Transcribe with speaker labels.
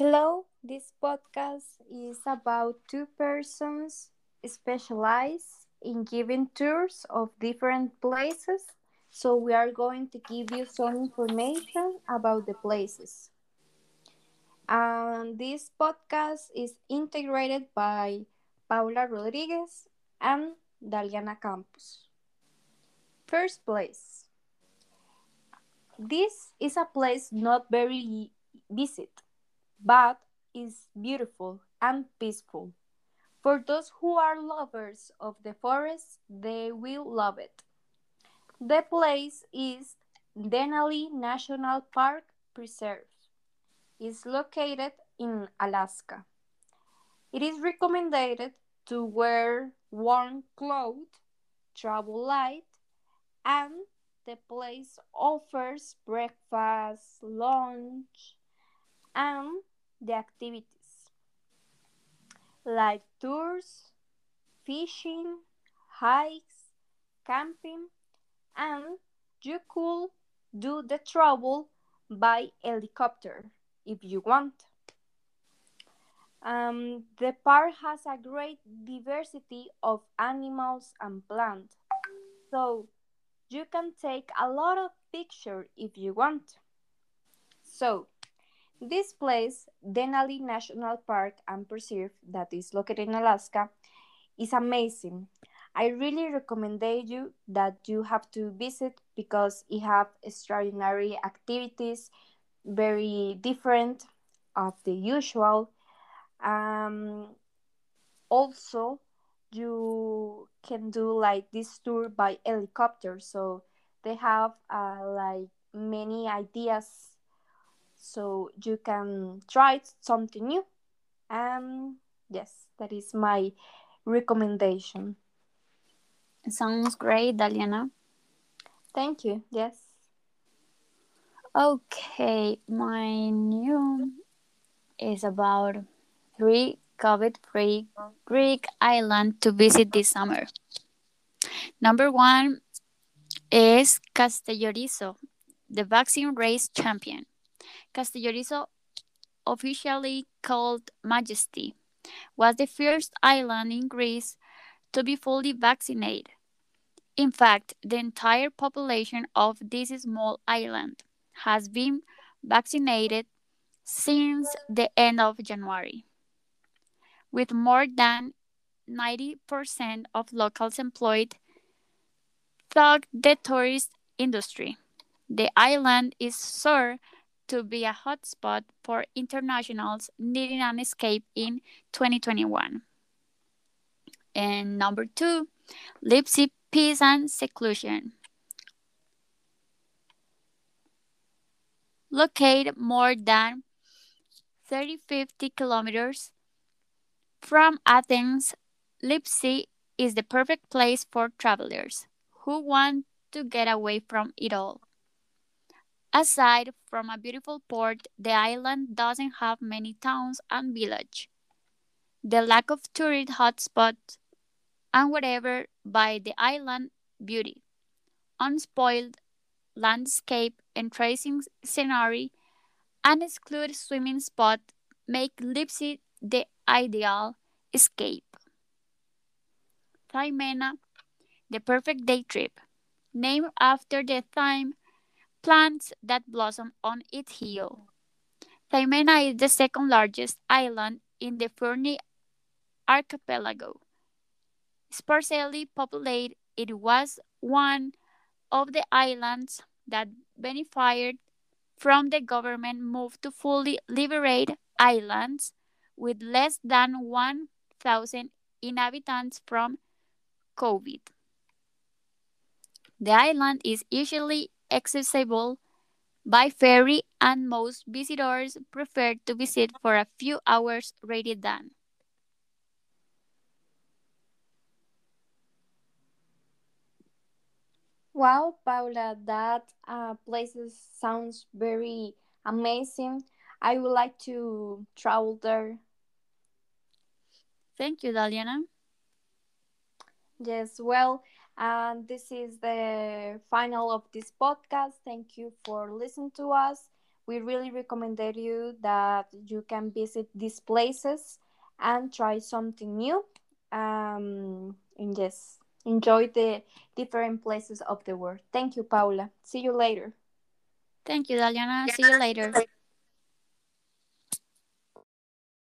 Speaker 1: Hello, this podcast is about two persons specialized in giving tours of different places. So, we are going to give you some information about the places. And this podcast is integrated by Paula Rodriguez and Daliana Campos. First place. This is a place not very visit but is beautiful and peaceful. For those who are lovers of the forest, they will love it. The place is Denali National Park Preserve. It's located in Alaska. It is recommended to wear warm clothes, travel light, and the place offers breakfast, lunch, and the activities like tours, fishing, hikes, camping, and you could do the travel by helicopter if you want. Um, the park has a great diversity of animals and plants, so you can take a lot of pictures if you want. So, this place, Denali National Park and Preserve, that is located in Alaska, is amazing. I really recommend you that you have to visit because it have extraordinary activities, very different of the usual. Um, also, you can do like this tour by helicopter, so they have uh, like many ideas so you can try something new. And yes, that is my recommendation.
Speaker 2: Sounds great, Daliana.
Speaker 1: Thank you. Yes.
Speaker 2: Okay, my new is about three COVID-free Greek island to visit this summer. Number one is Castellorizo, the vaccine race champion. Castellorizo, officially called Megisti, was the first island in Greece to be fully vaccinated. In fact, the entire population of this small island has been vaccinated since the end of January, with more than 90% of locals employed through the tourist industry. The island is served to be a hotspot for internationals needing an escape in 2021. And number two, Lipsi Peace and Seclusion. Located more than 30 50 kilometers from Athens, Lipsi is the perfect place for travelers who want to get away from it all. Aside from a beautiful port, the island doesn't have many towns and villages. The lack of tourist hotspots and whatever by the island beauty, unspoiled landscape and tracing scenery, and exclude swimming spot make Lipsi the ideal escape. Thymaina, the perfect day trip, named after the thyme plants that blossom on its hill. Thymaina is the second largest island in the Fournoi archipelago. Sparsely populated, it was one of the islands that benefited from the government move to fully liberate islands with less than 1,000 inhabitants from COVID. The island is usually accessible by ferry and most visitors prefer to visit for a few hours rather than.
Speaker 1: Wow, Paula, that uh, places sounds very amazing. I would like to travel there.
Speaker 2: Thank you, Daliana.
Speaker 1: Yes, well, and this is the final of this podcast. Thank you for listening to us. we really recommend you that you can visit these places and try something new. Um, and yes, enjoy the different places of the world. Thank you, Paula. See you later.
Speaker 2: Thank you, Daliana. See you later.